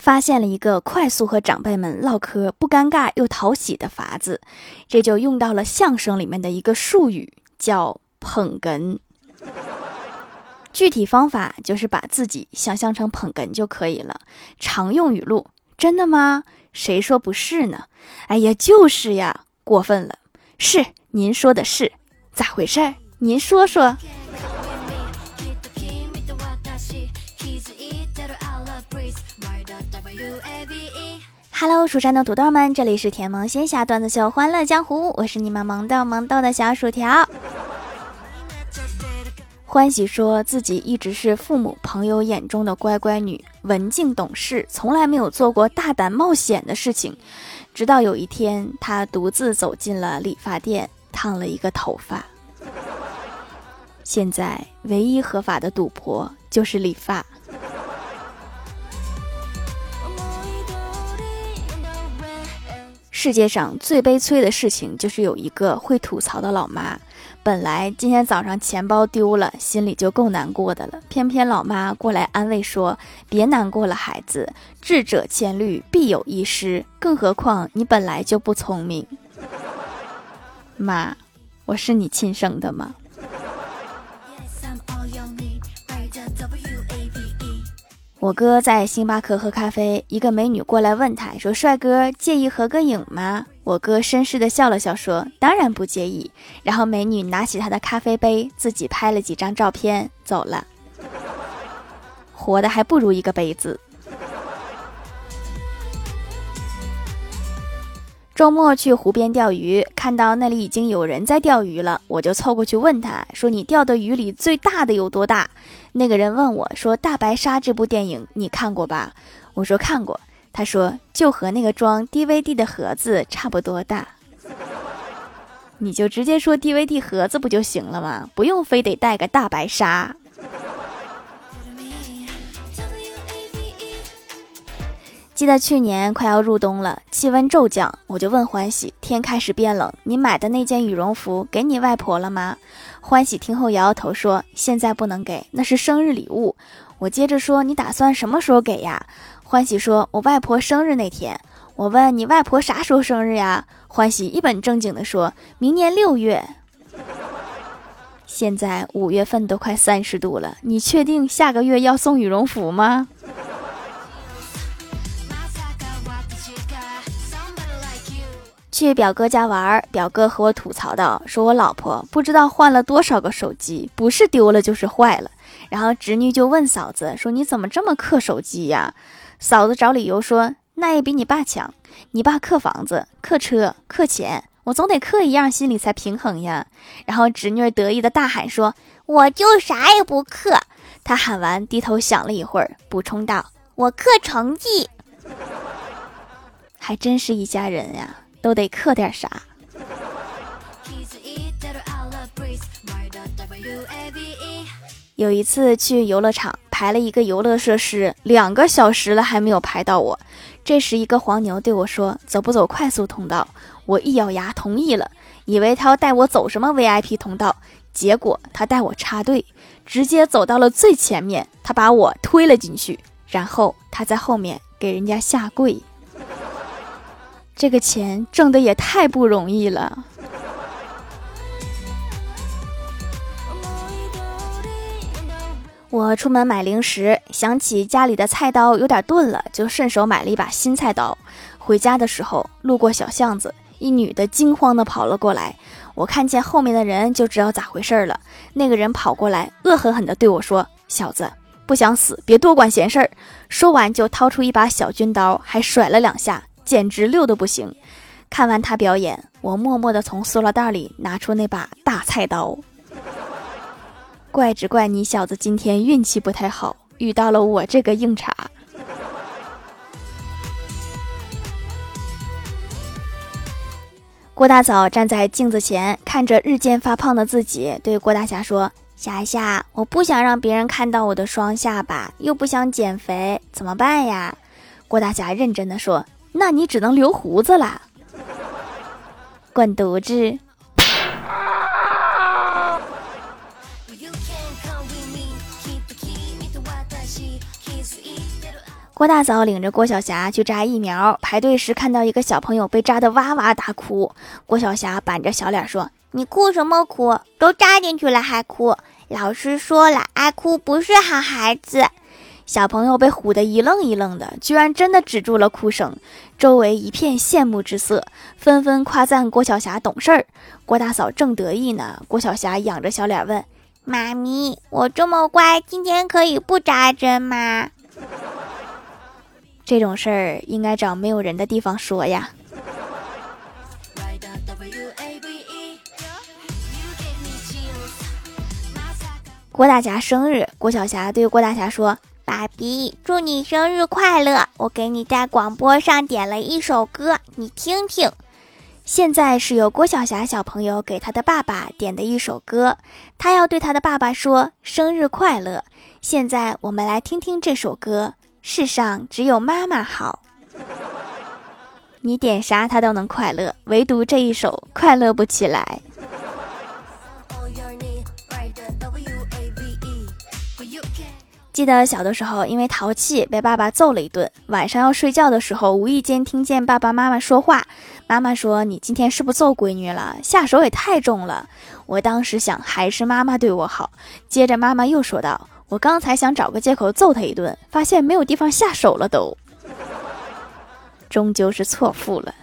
发现了一个快速和长辈们唠嗑不尴尬又讨喜的法子，这就用到了相声里面的一个术语，叫捧哏。具体方法就是把自己想象成捧哏就可以了。常用语录：真的吗？谁说不是呢？哎呀，就是呀，过分了。是，您说的是，咋回事？您说说。Hello，蜀山的土豆们，这里是甜萌仙侠段子秀欢乐江湖，我是你们萌豆萌豆的小薯条。欢喜说自己一直是父母朋友眼中的乖乖女，文静懂事，从来没有做过大胆冒险的事情。直到有一天，她独自走进了理发店，烫了一个头发。现在，唯一合法的赌博就是理发。世界上最悲催的事情就是有一个会吐槽的老妈。本来今天早上钱包丢了，心里就够难过的了，偏偏老妈过来安慰说：“别难过了，孩子，智者千虑，必有一失。更何况你本来就不聪明。”妈，我是你亲生的吗？我哥在星巴克喝咖啡，一个美女过来问他说：“帅哥，介意合个影吗？”我哥绅士的笑了笑说：“当然不介意。”然后美女拿起他的咖啡杯，自己拍了几张照片走了。活的还不如一个杯子。周末去湖边钓鱼，看到那里已经有人在钓鱼了，我就凑过去问他说：“你钓的鱼里最大的有多大？”那个人问我说：“大白鲨这部电影你看过吧？”我说：“看过。”他说：“就和那个装 DVD 的盒子差不多大。”你就直接说 DVD 盒子不就行了吗？不用非得带个大白鲨。记得去年快要入冬了，气温骤降，我就问欢喜：“天开始变冷，你买的那件羽绒服给你外婆了吗？”欢喜听后摇摇头说：“现在不能给，那是生日礼物。”我接着说：“你打算什么时候给呀？”欢喜说：“我外婆生日那天。”我问：“你外婆啥时候生日呀？”欢喜一本正经的说：“明年六月。”现在五月份都快三十度了，你确定下个月要送羽绒服吗？去表哥家玩，表哥和我吐槽道：“说我老婆不知道换了多少个手机，不是丢了就是坏了。”然后侄女就问嫂子说：“你怎么这么克手机呀？”嫂子找理由说：“那也比你爸强，你爸克房子、克车、克钱，我总得克一样，心里才平衡呀。”然后侄女得意的大喊说：“我就啥也不克。”她喊完低头想了一会儿，补充道：“我克成绩。”还真是一家人呀。都得刻点啥。有一次去游乐场排了一个游乐设施，两个小时了还没有排到我。这时一个黄牛对我说：“走不走快速通道？”我一咬牙同意了，以为他要带我走什么 VIP 通道，结果他带我插队，直接走到了最前面，他把我推了进去，然后他在后面给人家下跪。这个钱挣的也太不容易了。我出门买零食，想起家里的菜刀有点钝了，就顺手买了一把新菜刀。回家的时候，路过小巷子，一女的惊慌的跑了过来。我看见后面的人，就知道咋回事了。那个人跑过来，恶狠狠地对我说：“小子，不想死，别多管闲事儿。”说完就掏出一把小军刀，还甩了两下。简直溜的不行！看完他表演，我默默的从塑料袋里拿出那把大菜刀。怪只怪你小子今天运气不太好，遇到了我这个硬茬。郭大嫂站在镜子前，看着日渐发胖的自己，对郭大侠说：“霞霞，我不想让别人看到我的双下巴，又不想减肥，怎么办呀？”郭大侠认真的说。那你只能留胡子啦，滚犊子！郭大嫂领着郭晓霞去扎疫苗，排队时看到一个小朋友被扎得哇哇大哭。郭晓霞板着小脸说：“你哭什么哭？都扎进去了还哭？老师说了，爱哭不是好孩子。”小朋友被唬得一愣一愣的，居然真的止住了哭声。周围一片羡慕之色，纷纷夸赞郭晓霞懂事儿。郭大嫂正得意呢，郭晓霞仰着小脸问：“妈咪，我这么乖，今天可以不扎针吗？”这种事儿应该找没有人的地方说呀。郭大侠生日，郭晓霞对郭大侠说：“爸比，祝你生日快乐！我给你在广播上点了一首歌，你听听。”现在是由郭晓霞小朋友给他的爸爸点的一首歌，他要对他的爸爸说：“生日快乐！”现在我们来听听这首歌。世上只有妈妈好，你点啥他都能快乐，唯独这一首快乐不起来。记得小的时候，因为淘气被爸爸揍了一顿。晚上要睡觉的时候，无意间听见爸爸妈妈说话。妈妈说：“你今天是不是揍闺女了？下手也太重了。”我当时想，还是妈妈对我好。接着妈妈又说道。我刚才想找个借口揍他一顿，发现没有地方下手了，都，终究是错付了。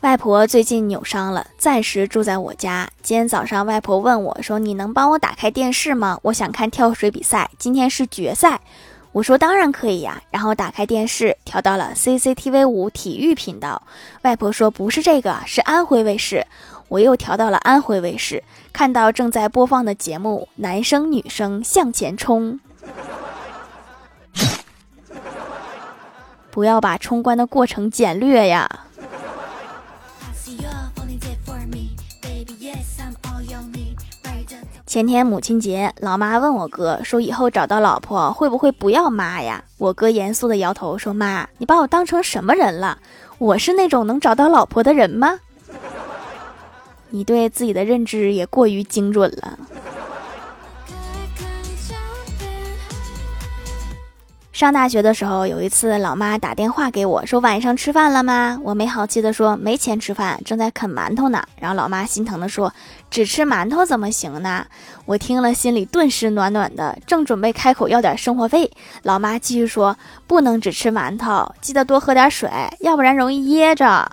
外婆最近扭伤了，暂时住在我家。今天早上，外婆问我说：“你能帮我打开电视吗？我想看跳水比赛，今天是决赛。”我说：“当然可以呀。”然后打开电视，调到了 CCTV 五体育频道。外婆说：“不是这个，是安徽卫视。”我又调到了安徽卫视，看到正在播放的节目《男生女生向前冲》，不要把冲关的过程简略呀。前天母亲节，老妈问我哥说：“以后找到老婆会不会不要妈呀？”我哥严肃的摇头说：“妈，你把我当成什么人了？我是那种能找到老婆的人吗？”你对自己的认知也过于精准了。上大学的时候，有一次，老妈打电话给我说：“晚上吃饭了吗？”我没好气的说：“没钱吃饭，正在啃馒头呢。”然后老妈心疼的说：“只吃馒头怎么行呢？”我听了心里顿时暖暖的，正准备开口要点生活费，老妈继续说：“不能只吃馒头，记得多喝点水，要不然容易噎着。”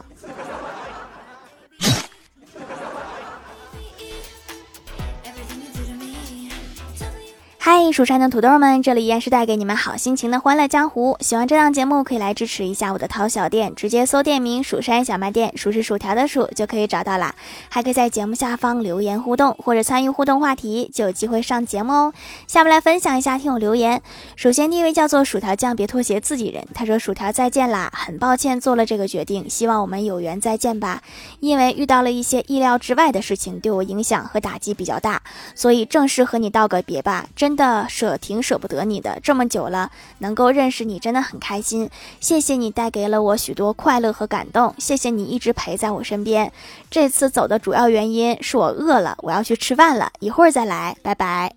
嗨，蜀山的土豆们，这里依然是带给你们好心情的欢乐江湖。喜欢这档节目，可以来支持一下我的淘小店，直接搜店名“蜀山小卖店”，数是薯条的数就可以找到啦。还可以在节目下方留言互动，或者参与互动话题，就有机会上节目哦。下面来分享一下听友留言。首先第一位叫做薯条酱，别拖鞋自己人。他说：“薯条再见啦，很抱歉做了这个决定，希望我们有缘再见吧。因为遇到了一些意料之外的事情，对我影响和打击比较大，所以正式和你道个别吧。真。”的舍挺舍不得你的，这么久了，能够认识你真的很开心。谢谢你带给了我许多快乐和感动，谢谢你一直陪在我身边。这次走的主要原因是我饿了，我要去吃饭了，一会儿再来，拜拜。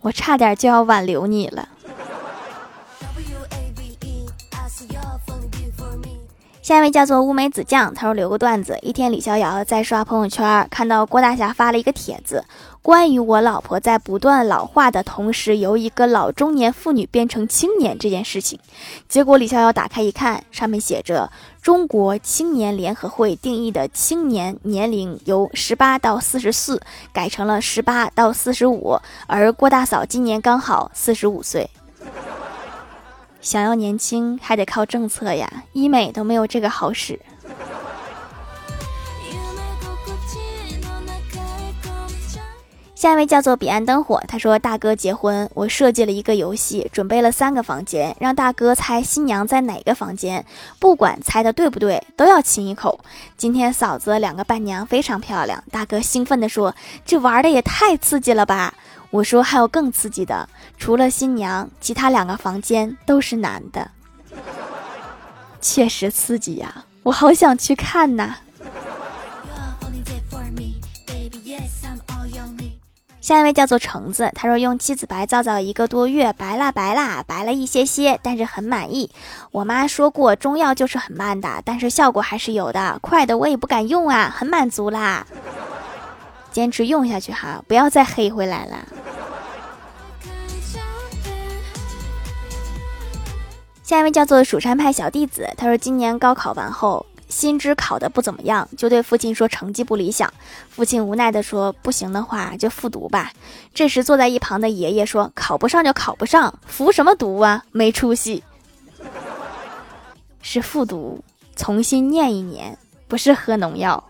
我差点就要挽留你了。下一位叫做乌梅子酱，他说留个段子。一天，李逍遥在刷朋友圈，看到郭大侠发了一个帖子，关于我老婆在不断老化的同时，由一个老中年妇女变成青年这件事情。结果李逍遥打开一看，上面写着中国青年联合会定义的青年年龄由十八到四十四改成了十八到四十五，而郭大嫂今年刚好四十五岁。想要年轻还得靠政策呀，医美都没有这个好使。下一位叫做彼岸灯火，他说：“大哥结婚，我设计了一个游戏，准备了三个房间，让大哥猜新娘在哪个房间，不管猜的对不对，都要亲一口。今天嫂子两个伴娘非常漂亮，大哥兴奋地说：这玩的也太刺激了吧！我说还有更刺激的，除了新娘，其他两个房间都是男的，确实刺激呀，我好想去看呐。”下一位叫做橙子，他说用七子白皂皂一个多月，白啦白啦，白了一些些，但是很满意。我妈说过中药就是很慢的，但是效果还是有的，快的我也不敢用啊，很满足啦。坚持用下去哈，不要再黑回来了。下一位叫做蜀山派小弟子，他说今年高考完后，心知考的不怎么样，就对父亲说成绩不理想。父亲无奈的说：“不行的话就复读吧。”这时坐在一旁的爷爷说：“考不上就考不上，复什么读啊？没出息。”是复读，重新念一年，不是喝农药。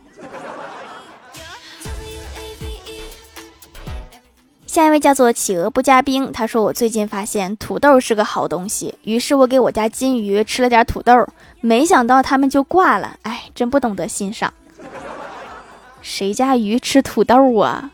下一位叫做企鹅不加冰，他说我最近发现土豆是个好东西，于是我给我家金鱼吃了点土豆，没想到它们就挂了，哎，真不懂得欣赏。谁家鱼吃土豆啊？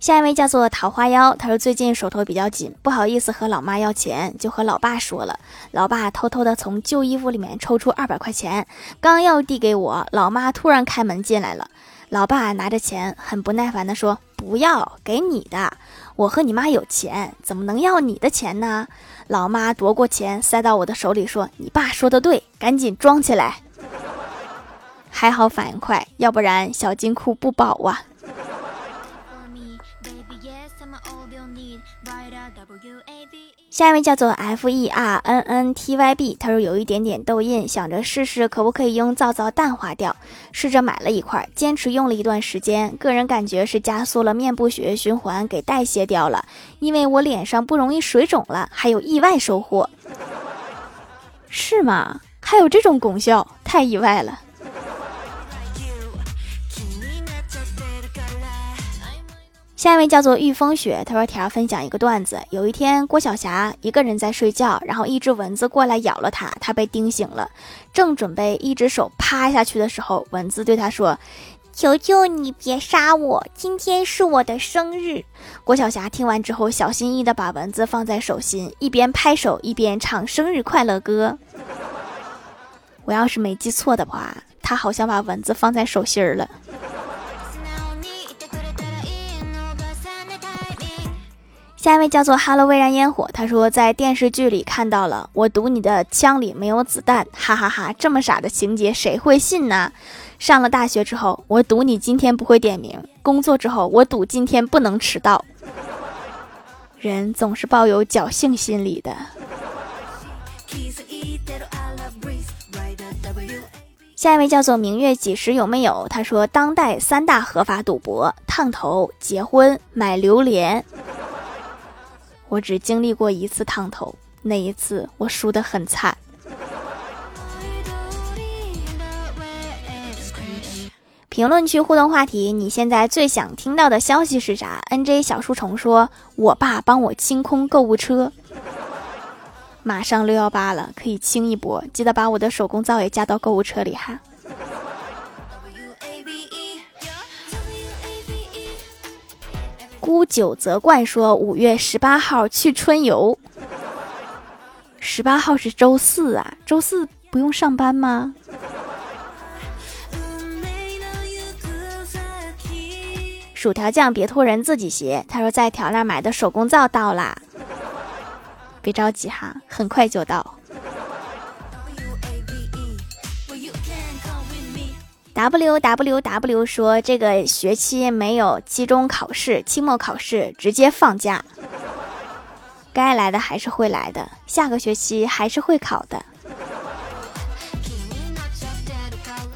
下一位叫做桃花妖，他说最近手头比较紧，不好意思和老妈要钱，就和老爸说了。老爸偷偷的从旧衣服里面抽出二百块钱，刚要递给我，老妈突然开门进来了。老爸拿着钱，很不耐烦的说：“不要，给你的。我和你妈有钱，怎么能要你的钱呢？”老妈夺过钱塞到我的手里，说：“你爸说的对，赶紧装起来。”还好反应快，要不然小金库不保啊。下一位叫做 F E R N N T Y B，他说有一点点痘印，想着试试可不可以用皂皂淡化掉。试着买了一块，坚持用了一段时间，个人感觉是加速了面部血液循环，给代谢掉了。因为我脸上不容易水肿了，还有意外收获。是吗？还有这种功效，太意外了。下一位叫做玉风雪，他说：“条分享一个段子。有一天，郭晓霞一个人在睡觉，然后一只蚊子过来咬了她，她被叮醒了，正准备一只手趴下去的时候，蚊子对她说：‘求求你别杀我，今天是我的生日。’郭晓霞听完之后，小心翼翼地把蚊子放在手心，一边拍手一边唱生日快乐歌。我要是没记错的话，他好像把蚊子放在手心儿了。”下一位叫做哈喽，微燃烟火。他说在电视剧里看到了，我赌你的枪里没有子弹，哈哈哈！这么傻的情节谁会信呢？上了大学之后，我赌你今天不会点名；工作之后，我赌今天不能迟到。人总是抱有侥幸心理的。下一位叫做明月几时有没有？他说当代三大合法赌博：烫头、结婚、买榴莲。我只经历过一次烫头，那一次我输得很惨。评论区互动话题：你现在最想听到的消息是啥？NJ 小书虫说：“我爸帮我清空购物车。”马上六幺八了，可以清一波，记得把我的手工皂也加到购物车里哈。孤九泽怪说：“五月十八号去春游。十八号是周四啊，周四不用上班吗？”薯条酱别托人自己写。他说在条那买的手工皂到啦，别着急哈，很快就到。W w w 说这个学期没有期中考试、期末考试，直接放假。该来的还是会来的，下个学期还是会考的。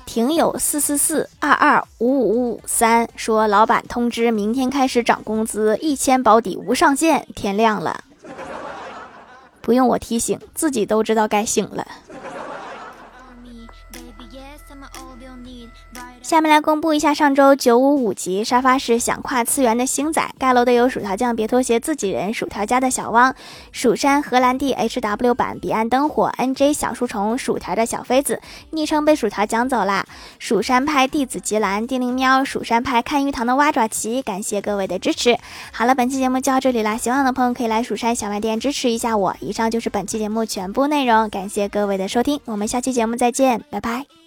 听友四四四二二五五五三说，老板通知明天开始涨工资，一千保底无上限。天亮了，不用我提醒，自己都知道该醒了。下面来公布一下上周九五五级沙发是想跨次元的星仔盖楼的有薯条酱别拖鞋自己人薯条家的小汪蜀山荷兰弟 H W 版彼岸灯火 N J 小书虫薯条的小妃子昵称被薯条讲走啦蜀山派弟子吉兰叮铃喵蜀山派看鱼塘的蛙爪奇感谢各位的支持。好了，本期节目就到这里啦，喜欢的朋友可以来蜀山小卖店支持一下我。以上就是本期节目全部内容，感谢各位的收听，我们下期节目再见，拜拜。